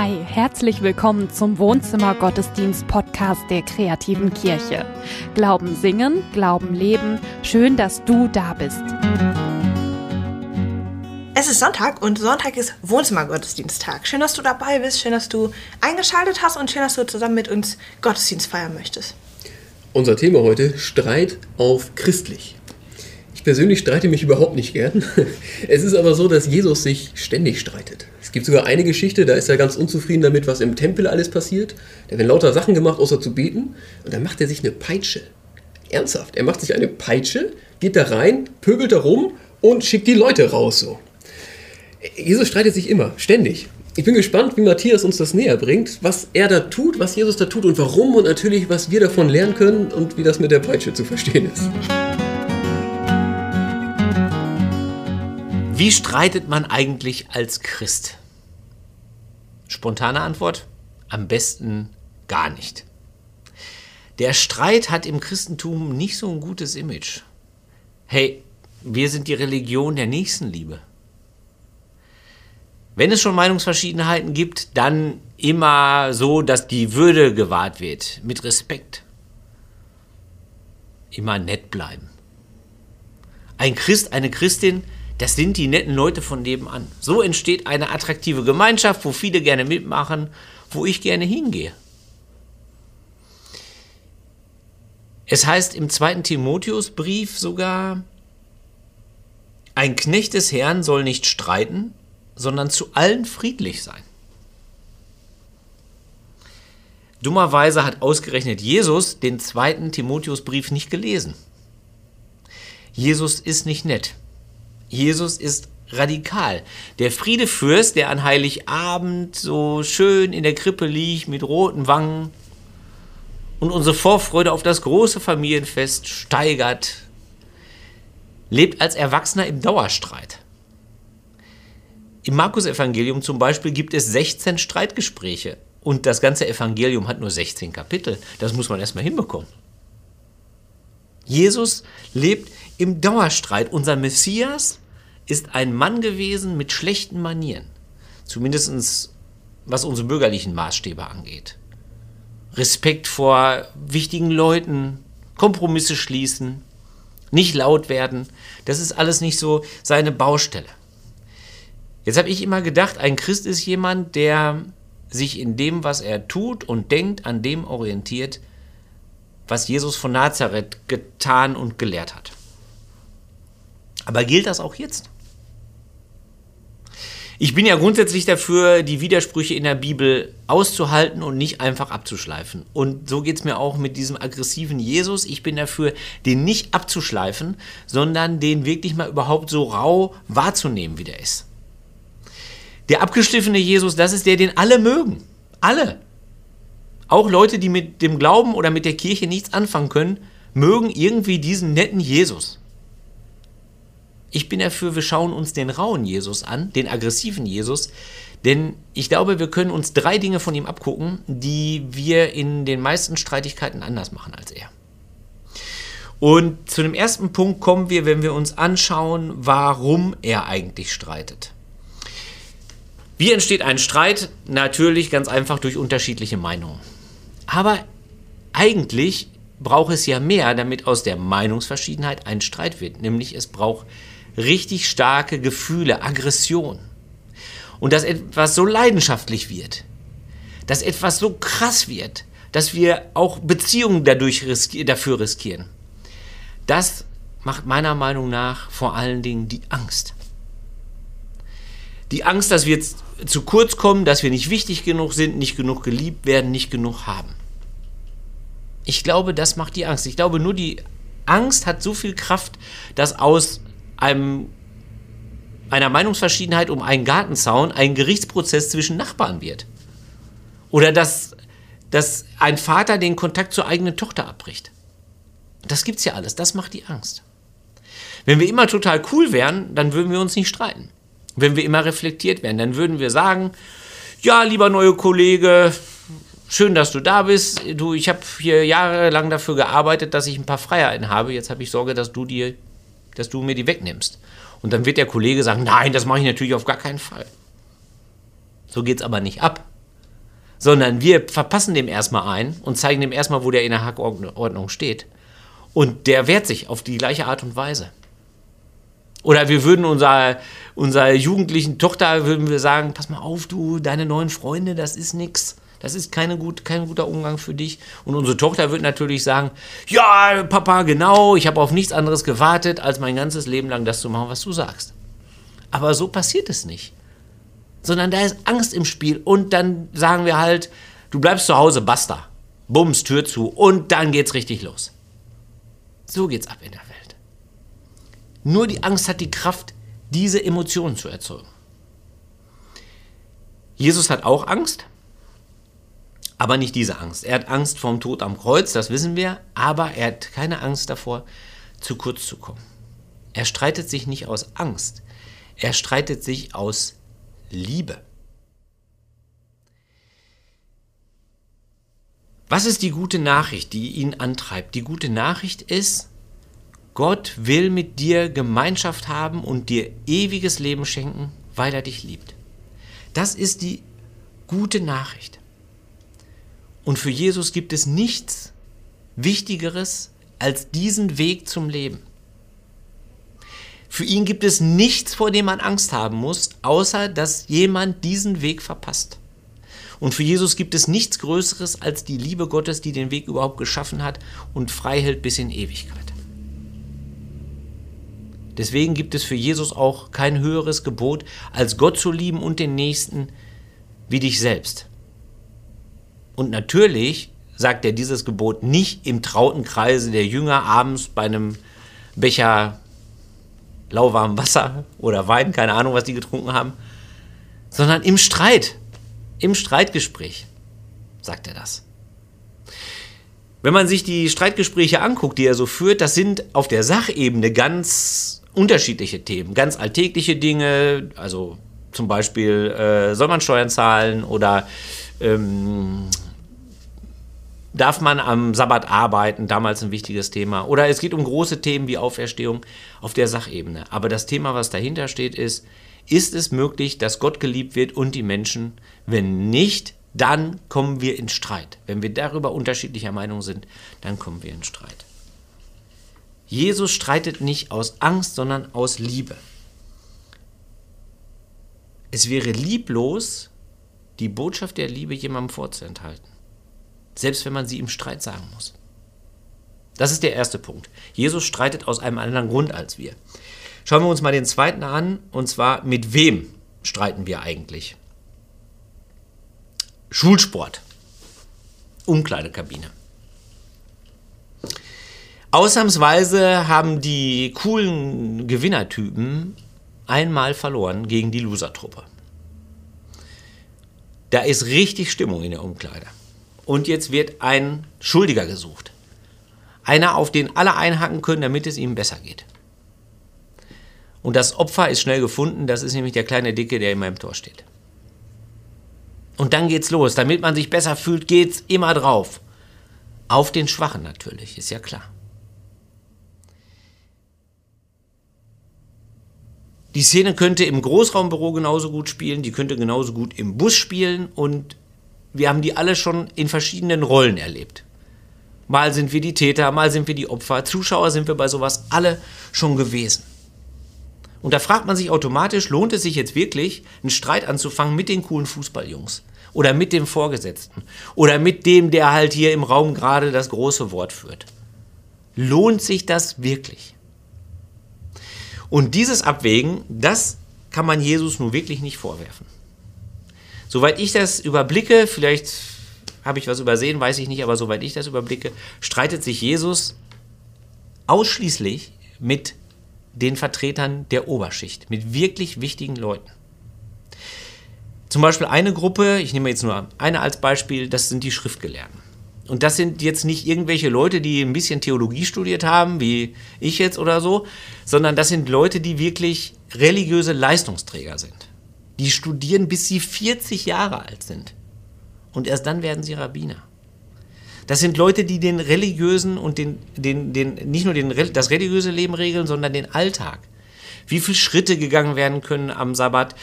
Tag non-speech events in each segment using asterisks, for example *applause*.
Hi, herzlich willkommen zum Wohnzimmer Gottesdienst Podcast der kreativen Kirche. Glauben singen, Glauben leben. Schön, dass du da bist. Es ist Sonntag und Sonntag ist Wohnzimmer-Gottesdiensttag. Schön, dass du dabei bist, schön, dass du eingeschaltet hast und schön, dass du zusammen mit uns Gottesdienst feiern möchtest. Unser Thema heute: Streit auf christlich. Ich persönlich streite mich überhaupt nicht gern. *laughs* Es ist aber so, dass Jesus sich ständig streitet. Es gibt sogar eine Geschichte, da ist er ganz unzufrieden damit, was im Tempel alles passiert. Da werden lauter Sachen gemacht, außer zu beten. Und dann macht er sich eine Peitsche. Ernsthaft, er macht sich eine Peitsche, geht da rein, pöbelt da rum und schickt die Leute raus so. Jesus streitet sich immer, ständig. Ich bin gespannt, wie Matthias uns das näher bringt, was er da tut, was Jesus da tut und warum und natürlich, was wir davon lernen können und wie das mit der Peitsche zu verstehen ist. Wie streitet man eigentlich als Christ? Spontane Antwort, am besten gar nicht. Der Streit hat im Christentum nicht so ein gutes Image. Hey, wir sind die Religion der Nächstenliebe. Wenn es schon Meinungsverschiedenheiten gibt, dann immer so, dass die Würde gewahrt wird, mit Respekt. Immer nett bleiben. Ein Christ, eine Christin, das sind die netten Leute von nebenan. So entsteht eine attraktive Gemeinschaft, wo viele gerne mitmachen, wo ich gerne hingehe. Es heißt im zweiten Timotheusbrief sogar, ein Knecht des Herrn soll nicht streiten, sondern zu allen friedlich sein. Dummerweise hat ausgerechnet Jesus den zweiten Timotheusbrief nicht gelesen. Jesus ist nicht nett. Jesus ist radikal. Der Friedefürst, der an Heiligabend so schön in der Krippe liegt mit roten Wangen und unsere Vorfreude auf das große Familienfest steigert, lebt als Erwachsener im Dauerstreit. Im Markus-Evangelium zum Beispiel gibt es 16 Streitgespräche und das ganze Evangelium hat nur 16 Kapitel. Das muss man erstmal hinbekommen. Jesus lebt im Dauerstreit. Unser Messias ist ein Mann gewesen mit schlechten Manieren. Zumindest was unsere bürgerlichen Maßstäbe angeht. Respekt vor wichtigen Leuten, Kompromisse schließen, nicht laut werden. Das ist alles nicht so seine Baustelle. Jetzt habe ich immer gedacht, ein Christ ist jemand, der sich in dem, was er tut und denkt, an dem orientiert, was Jesus von Nazareth getan und gelehrt hat. Aber gilt das auch jetzt? Ich bin ja grundsätzlich dafür, die Widersprüche in der Bibel auszuhalten und nicht einfach abzuschleifen. Und so geht es mir auch mit diesem aggressiven Jesus. Ich bin dafür, den nicht abzuschleifen, sondern den wirklich mal überhaupt so rau wahrzunehmen, wie der ist. Der abgeschliffene Jesus, das ist der, den alle mögen. Alle. Auch Leute, die mit dem Glauben oder mit der Kirche nichts anfangen können, mögen irgendwie diesen netten Jesus. Ich bin dafür, wir schauen uns den rauen Jesus an, den aggressiven Jesus, denn ich glaube, wir können uns drei Dinge von ihm abgucken, die wir in den meisten Streitigkeiten anders machen als er. Und zu dem ersten Punkt kommen wir, wenn wir uns anschauen, warum er eigentlich streitet. Wie entsteht ein Streit? Natürlich ganz einfach durch unterschiedliche Meinungen. Aber eigentlich braucht es ja mehr, damit aus der Meinungsverschiedenheit ein Streit wird. Nämlich es braucht richtig starke Gefühle, Aggression. Und dass etwas so leidenschaftlich wird, dass etwas so krass wird, dass wir auch Beziehungen dadurch riski dafür riskieren. Das macht meiner Meinung nach vor allen Dingen die Angst. Die Angst, dass wir zu kurz kommen, dass wir nicht wichtig genug sind, nicht genug geliebt werden, nicht genug haben. Ich glaube, das macht die Angst. Ich glaube, nur die Angst hat so viel Kraft, dass aus einem, einer Meinungsverschiedenheit um einen Gartenzaun ein Gerichtsprozess zwischen Nachbarn wird. Oder dass, dass ein Vater den Kontakt zur eigenen Tochter abbricht. Das gibt's ja alles. Das macht die Angst. Wenn wir immer total cool wären, dann würden wir uns nicht streiten. Wenn wir immer reflektiert wären, dann würden wir sagen, ja, lieber neue Kollege, schön, dass du da bist. Du, ich habe hier jahrelang dafür gearbeitet, dass ich ein paar Freiheiten habe. Jetzt habe ich Sorge, dass du dir dass du mir die wegnimmst. Und dann wird der Kollege sagen, nein, das mache ich natürlich auf gar keinen Fall. So geht es aber nicht ab. sondern wir verpassen dem erstmal ein und zeigen dem erstmal, wo der in der Hackordnung steht. Und der wehrt sich auf die gleiche Art und Weise. Oder wir würden unserer, unserer jugendlichen Tochter würden wir sagen, pass mal auf, du, deine neuen Freunde, das ist nix. Das ist keine gut, kein guter Umgang für dich. Und unsere Tochter wird natürlich sagen, ja, Papa, genau, ich habe auf nichts anderes gewartet, als mein ganzes Leben lang das zu machen, was du sagst. Aber so passiert es nicht. Sondern da ist Angst im Spiel und dann sagen wir halt, du bleibst zu Hause, basta. Bums, Tür zu und dann geht's richtig los. So geht's ab in der Welt. Nur die Angst hat die Kraft, diese Emotionen zu erzeugen. Jesus hat auch Angst, aber nicht diese Angst. Er hat Angst vorm Tod am Kreuz, das wissen wir, aber er hat keine Angst davor, zu kurz zu kommen. Er streitet sich nicht aus Angst, er streitet sich aus Liebe. Was ist die gute Nachricht, die ihn antreibt? Die gute Nachricht ist, Gott will mit dir Gemeinschaft haben und dir ewiges Leben schenken, weil er dich liebt. Das ist die gute Nachricht. Und für Jesus gibt es nichts Wichtigeres als diesen Weg zum Leben. Für ihn gibt es nichts, vor dem man Angst haben muss, außer dass jemand diesen Weg verpasst. Und für Jesus gibt es nichts Größeres als die Liebe Gottes, die den Weg überhaupt geschaffen hat und frei hält bis in Ewigkeit. Deswegen gibt es für Jesus auch kein höheres Gebot, als Gott zu lieben und den Nächsten wie dich selbst. Und natürlich sagt er dieses Gebot nicht im trauten Kreise der Jünger abends bei einem Becher lauwarmem Wasser oder Wein, keine Ahnung, was die getrunken haben, sondern im Streit, im Streitgespräch sagt er das. Wenn man sich die Streitgespräche anguckt, die er so führt, das sind auf der Sachebene ganz unterschiedliche Themen, ganz alltägliche Dinge, also zum Beispiel äh, soll man Steuern zahlen oder ähm, Darf man am Sabbat arbeiten? Damals ein wichtiges Thema. Oder es geht um große Themen wie Auferstehung auf der Sachebene. Aber das Thema, was dahinter steht, ist, ist es möglich, dass Gott geliebt wird und die Menschen? Wenn nicht, dann kommen wir in Streit. Wenn wir darüber unterschiedlicher Meinung sind, dann kommen wir in Streit. Jesus streitet nicht aus Angst, sondern aus Liebe. Es wäre lieblos, die Botschaft der Liebe jemandem vorzuenthalten selbst wenn man sie im Streit sagen muss. Das ist der erste Punkt. Jesus streitet aus einem anderen Grund als wir. Schauen wir uns mal den zweiten an, und zwar mit wem streiten wir eigentlich? Schulsport. Umkleidekabine. Ausnahmsweise haben die coolen Gewinnertypen einmal verloren gegen die Losertruppe. Da ist richtig Stimmung in der Umkleide und jetzt wird ein Schuldiger gesucht. Einer, auf den alle einhaken können, damit es ihm besser geht. Und das Opfer ist schnell gefunden, das ist nämlich der kleine Dicke, der in meinem Tor steht. Und dann geht's los. Damit man sich besser fühlt, geht's immer drauf. Auf den Schwachen natürlich, ist ja klar. Die Szene könnte im Großraumbüro genauso gut spielen, die könnte genauso gut im Bus spielen und wir haben die alle schon in verschiedenen Rollen erlebt. Mal sind wir die Täter, mal sind wir die Opfer. Zuschauer sind wir bei sowas alle schon gewesen. Und da fragt man sich automatisch, lohnt es sich jetzt wirklich, einen Streit anzufangen mit den coolen Fußballjungs? Oder mit dem Vorgesetzten? Oder mit dem, der halt hier im Raum gerade das große Wort führt? Lohnt sich das wirklich? Und dieses Abwägen, das kann man Jesus nun wirklich nicht vorwerfen. Soweit ich das überblicke, vielleicht habe ich was übersehen, weiß ich nicht, aber soweit ich das überblicke, streitet sich Jesus ausschließlich mit den Vertretern der Oberschicht, mit wirklich wichtigen Leuten. Zum Beispiel eine Gruppe, ich nehme jetzt nur eine als Beispiel, das sind die Schriftgelehrten. Und das sind jetzt nicht irgendwelche Leute, die ein bisschen Theologie studiert haben, wie ich jetzt oder so, sondern das sind Leute, die wirklich religiöse Leistungsträger sind. Die studieren, bis sie 40 Jahre alt sind. Und erst dann werden sie Rabbiner. Das sind Leute, die den religiösen und den, den, den nicht nur den, das religiöse Leben regeln, sondern den Alltag. Wie viele Schritte gegangen werden können am Sabbat,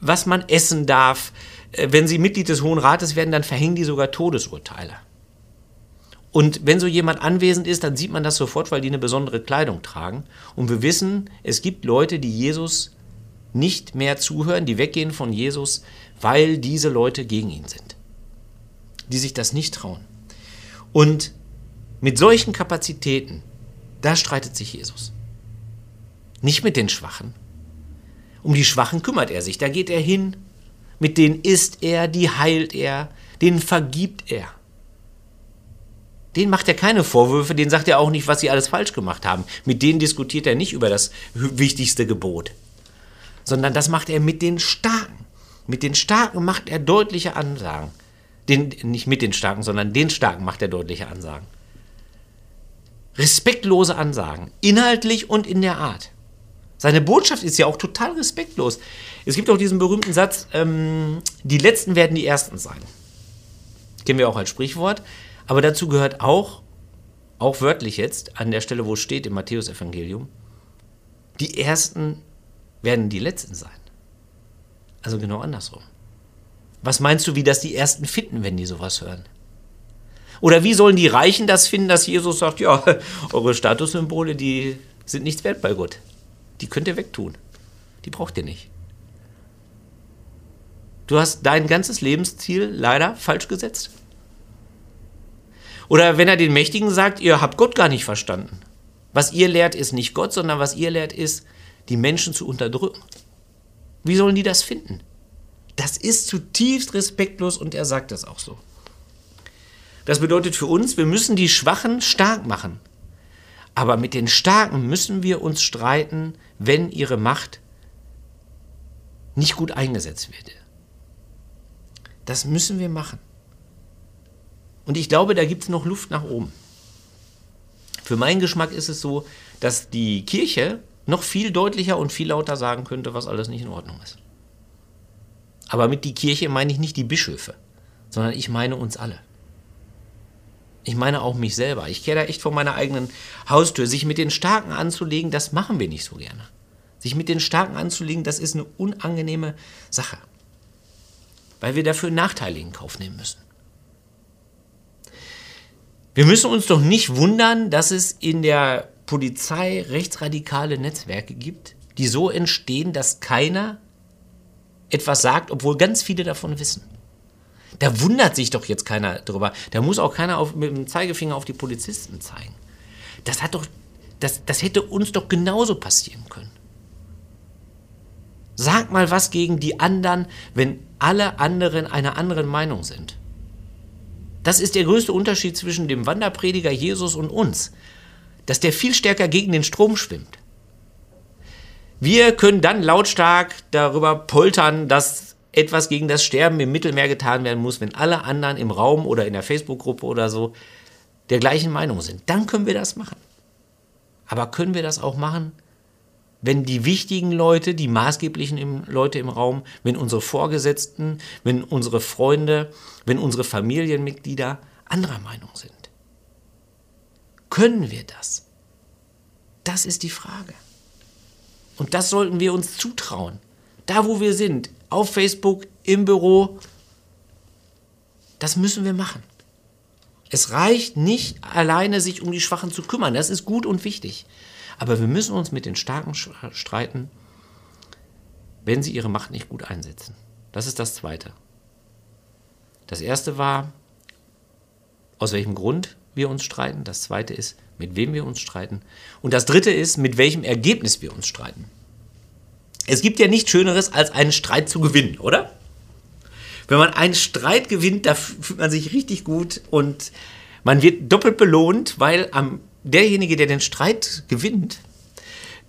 was man essen darf. Äh, Wenn sie Mitglied des Hohen Rates werden, dann verhängen die sogar Todesurteile. Und wenn so jemand anwesend ist, dann sieht man das sofort, weil die eine besondere Kleidung tragen. Und wir wissen, es gibt Leute, die Jesus nicht mehr zuhören, die weggehen von Jesus, weil diese Leute gegen ihn sind. Die sich das nicht trauen. Und mit solchen Kapazitäten, da streitet sich Jesus. Nicht mit den Schwachen. Um die Schwachen kümmert er sich, da geht er hin, mit denen isst er, die heilt er, denen vergibt er. Den macht er keine Vorwürfe, den sagt er auch nicht, was sie alles falsch gemacht haben. Mit denen diskutiert er nicht über das wichtigste Gebot, sondern das macht er mit den Starken. Mit den Starken macht er deutliche Ansagen. Den, nicht mit den Starken, sondern den Starken macht er deutliche Ansagen. Respektlose Ansagen, inhaltlich und in der Art. Seine Botschaft ist ja auch total respektlos. Es gibt auch diesen berühmten Satz, ähm, die Letzten werden die Ersten sein. Kennen wir auch als Sprichwort. Aber dazu gehört auch, auch wörtlich jetzt, an der Stelle, wo es steht im Matthäusevangelium, die Ersten werden die Letzten sein. Also genau andersrum. Was meinst du, wie das die Ersten finden, wenn die sowas hören? Oder wie sollen die Reichen das finden, dass Jesus sagt, ja, *laughs* eure Statussymbole, die sind nichts wert bei Gott. Die könnt ihr wegtun. Die braucht ihr nicht. Du hast dein ganzes Lebensziel leider falsch gesetzt. Oder wenn er den Mächtigen sagt, ihr habt Gott gar nicht verstanden. Was ihr lehrt, ist nicht Gott, sondern was ihr lehrt, ist, die Menschen zu unterdrücken. Wie sollen die das finden? Das ist zutiefst respektlos und er sagt das auch so. Das bedeutet für uns, wir müssen die Schwachen stark machen. Aber mit den Starken müssen wir uns streiten, wenn ihre Macht nicht gut eingesetzt wird. Das müssen wir machen. Und ich glaube, da gibt es noch Luft nach oben. Für meinen Geschmack ist es so, dass die Kirche noch viel deutlicher und viel lauter sagen könnte, was alles nicht in Ordnung ist. Aber mit die Kirche meine ich nicht die Bischöfe, sondern ich meine uns alle. Ich meine auch mich selber. Ich kehre da echt vor meiner eigenen Haustür. Sich mit den Starken anzulegen, das machen wir nicht so gerne. Sich mit den Starken anzulegen, das ist eine unangenehme Sache. Weil wir dafür Nachteile in Kauf nehmen müssen. Wir müssen uns doch nicht wundern, dass es in der Polizei rechtsradikale Netzwerke gibt, die so entstehen, dass keiner etwas sagt, obwohl ganz viele davon wissen. Da wundert sich doch jetzt keiner drüber. Da muss auch keiner auf, mit dem Zeigefinger auf die Polizisten zeigen. Das hat doch, das, das hätte uns doch genauso passieren können. Sag mal was gegen die anderen, wenn alle anderen einer anderen Meinung sind. Das ist der größte Unterschied zwischen dem Wanderprediger Jesus und uns, dass der viel stärker gegen den Strom schwimmt. Wir können dann lautstark darüber poltern, dass etwas gegen das Sterben im Mittelmeer getan werden muss, wenn alle anderen im Raum oder in der Facebook-Gruppe oder so der gleichen Meinung sind. Dann können wir das machen. Aber können wir das auch machen, wenn die wichtigen Leute, die maßgeblichen Leute im Raum, wenn unsere Vorgesetzten, wenn unsere Freunde, wenn unsere Familienmitglieder anderer Meinung sind? Können wir das? Das ist die Frage. Und das sollten wir uns zutrauen. Da, wo wir sind, auf Facebook, im Büro, das müssen wir machen. Es reicht nicht alleine, sich um die Schwachen zu kümmern. Das ist gut und wichtig. Aber wir müssen uns mit den Starken streiten, wenn sie ihre Macht nicht gut einsetzen. Das ist das Zweite. Das Erste war, aus welchem Grund wir uns streiten. Das Zweite ist, mit wem wir uns streiten. Und das Dritte ist, mit welchem Ergebnis wir uns streiten. Es gibt ja nichts Schöneres, als einen Streit zu gewinnen, oder? Wenn man einen Streit gewinnt, da fühlt man sich richtig gut und man wird doppelt belohnt, weil am derjenige, der den Streit gewinnt,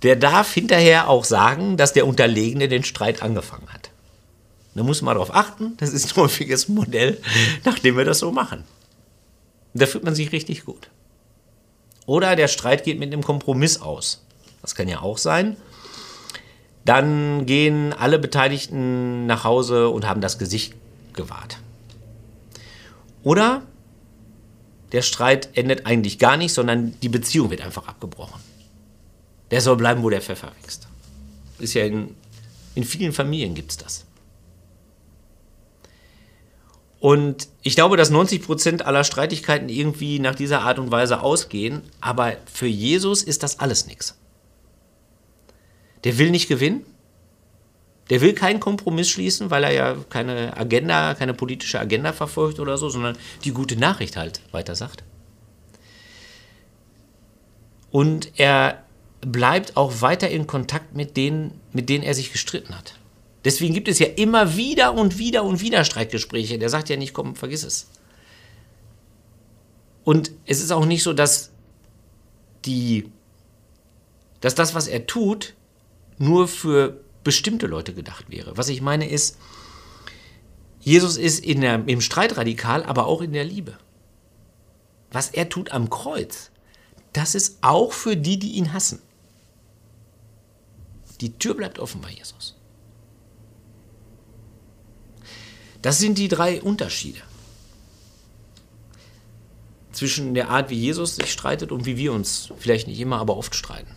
der darf hinterher auch sagen, dass der Unterlegene den Streit angefangen hat. Da muss man darauf achten, das ist ein *laughs* häufiges Modell, nachdem wir das so machen. Da fühlt man sich richtig gut. Oder der Streit geht mit einem Kompromiss aus. Das kann ja auch sein. Dann gehen alle Beteiligten nach Hause und haben das Gesicht gewahrt. Oder der Streit endet eigentlich gar nicht, sondern die Beziehung wird einfach abgebrochen. Der soll bleiben, wo der Pfeffer wächst. Ist ja in, in vielen Familien gibt es das. Und ich glaube, dass 90 Prozent aller Streitigkeiten irgendwie nach dieser Art und Weise ausgehen. Aber für Jesus ist das alles nichts. Der will nicht gewinnen. Der will keinen Kompromiss schließen, weil er ja keine Agenda, keine politische Agenda verfolgt oder so, sondern die gute Nachricht halt weiter sagt. Und er bleibt auch weiter in Kontakt mit denen, mit denen er sich gestritten hat. Deswegen gibt es ja immer wieder und wieder und wieder Streitgespräche. Der sagt ja nicht, komm, vergiss es. Und es ist auch nicht so, dass die, dass das, was er tut, nur für bestimmte Leute gedacht wäre. Was ich meine ist, Jesus ist in der, im Streit radikal, aber auch in der Liebe. Was er tut am Kreuz, das ist auch für die, die ihn hassen. Die Tür bleibt offen bei Jesus. Das sind die drei Unterschiede zwischen der Art, wie Jesus sich streitet und wie wir uns vielleicht nicht immer, aber oft streiten.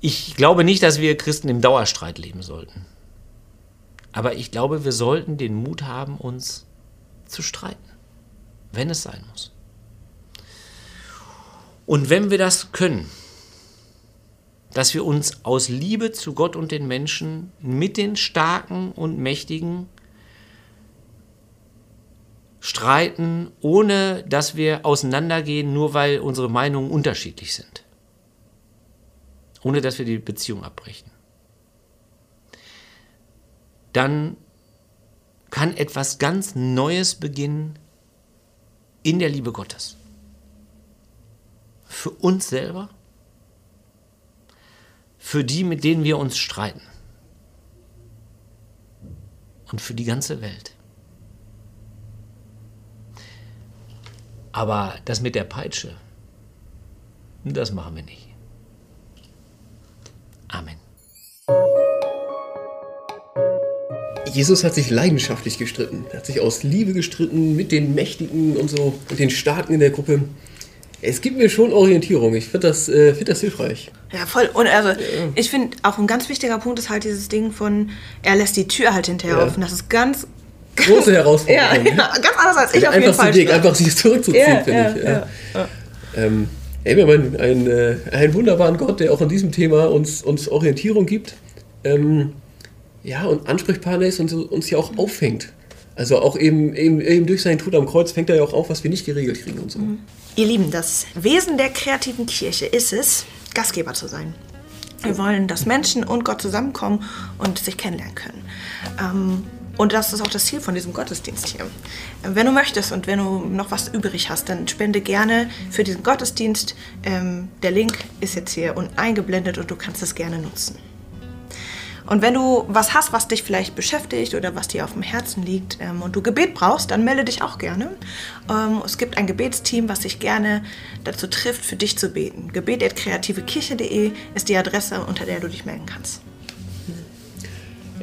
Ich glaube nicht, dass wir Christen im Dauerstreit leben sollten. Aber ich glaube, wir sollten den Mut haben, uns zu streiten, wenn es sein muss. Und wenn wir das können, dass wir uns aus Liebe zu Gott und den Menschen mit den Starken und Mächtigen streiten, ohne dass wir auseinandergehen, nur weil unsere Meinungen unterschiedlich sind. Ohne dass wir die Beziehung abbrechen. Dann kann etwas ganz Neues beginnen in der Liebe Gottes. Für uns selber, für die, mit denen wir uns streiten und für die ganze Welt. Aber das mit der Peitsche, das machen wir nicht. Amen. Jesus hat sich leidenschaftlich gestritten. Er hat sich aus Liebe gestritten mit den Mächtigen und so, mit den Starken in der Gruppe. Es gibt mir schon Orientierung. Ich finde das, äh, find das hilfreich. Ja, voll. Und also, ich finde auch ein ganz wichtiger Punkt ist halt dieses Ding von, er lässt die Tür halt hinterher Ja. offen. Das ist ganz, Große Herausforderung. ja, ja, ganz anders als ich Der auf jeden Fall. Weg, einfach sich zurückzuziehen, Ja, finde ich. ja. Ähm, ey, wir haben einen, einen, äh, einen wunderbaren Gott, der auch in diesem Thema uns, uns Orientierung gibt. Ähm, ja, und Ansprechpartner ist und uns ja auch auffängt. Also auch eben, eben, eben durch seinen Tod am Kreuz fängt er ja auch auf, was wir nicht geregelt kriegen und so. Ihr Lieben, das Wesen der kreativen Kirche ist es, Gastgeber zu sein. Wir wollen, dass Menschen und Gott zusammenkommen und sich kennenlernen können. Ähm, und das ist auch das Ziel von diesem Gottesdienst hier. Wenn du möchtest und wenn du noch was übrig hast, dann spende gerne für diesen Gottesdienst. Ähm, der Link ist jetzt hier unten eingeblendet und du kannst es gerne nutzen. Und wenn du was hast, was dich vielleicht beschäftigt oder was dir auf dem Herzen liegt ähm, und du Gebet brauchst, dann melde dich auch gerne. Ähm, es gibt ein Gebetsteam, was sich gerne dazu trifft, für dich zu beten. Gebet.kreativekirche.de ist die Adresse, unter der du dich melden kannst.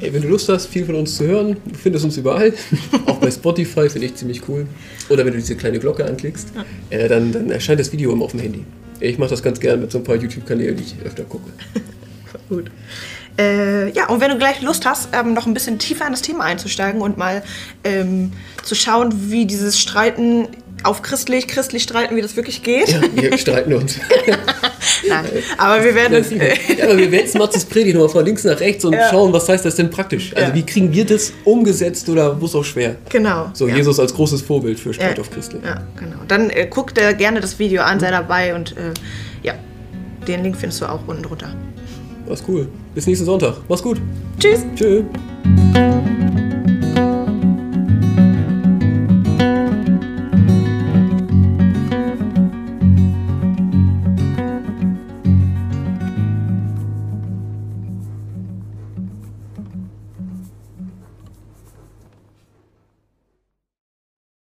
Ey, wenn du Lust hast, viel von uns zu hören, du findest uns überall. auch bei Spotify finde ich ziemlich cool. Oder wenn du diese kleine Glocke anklickst, äh, dann, dann erscheint das Video immer auf dem Handy. Ich mache das ganz gerne mit so ein paar YouTube-Kanälen, die ich öfter gucke. *laughs* Gut. Äh, ja, und wenn du gleich Lust hast, ähm, noch ein bisschen tiefer in das Thema einzusteigen und mal ähm, zu schauen, wie dieses Streiten auf christlich, christlich streiten, wie das wirklich geht. Ja, wir *laughs* streiten uns. *laughs* Nein, aber wir werden ja, *laughs* aber wir wälzen Matzes Predigt nochmal von links nach rechts und Ja. schauen, was heißt das denn praktisch? Also Ja. wie kriegen wir das umgesetzt oder wo es auch schwer? genau. So. Jesus als großes Vorbild für Streit Ja, auf Christlich. Ja, genau. Dann äh, guck dir gerne das Video an, sei dabei und äh, ja, den Link findest du auch unten drunter. War's cool. Bis nächsten Sonntag. Mach's gut. Tschüss! Tschö.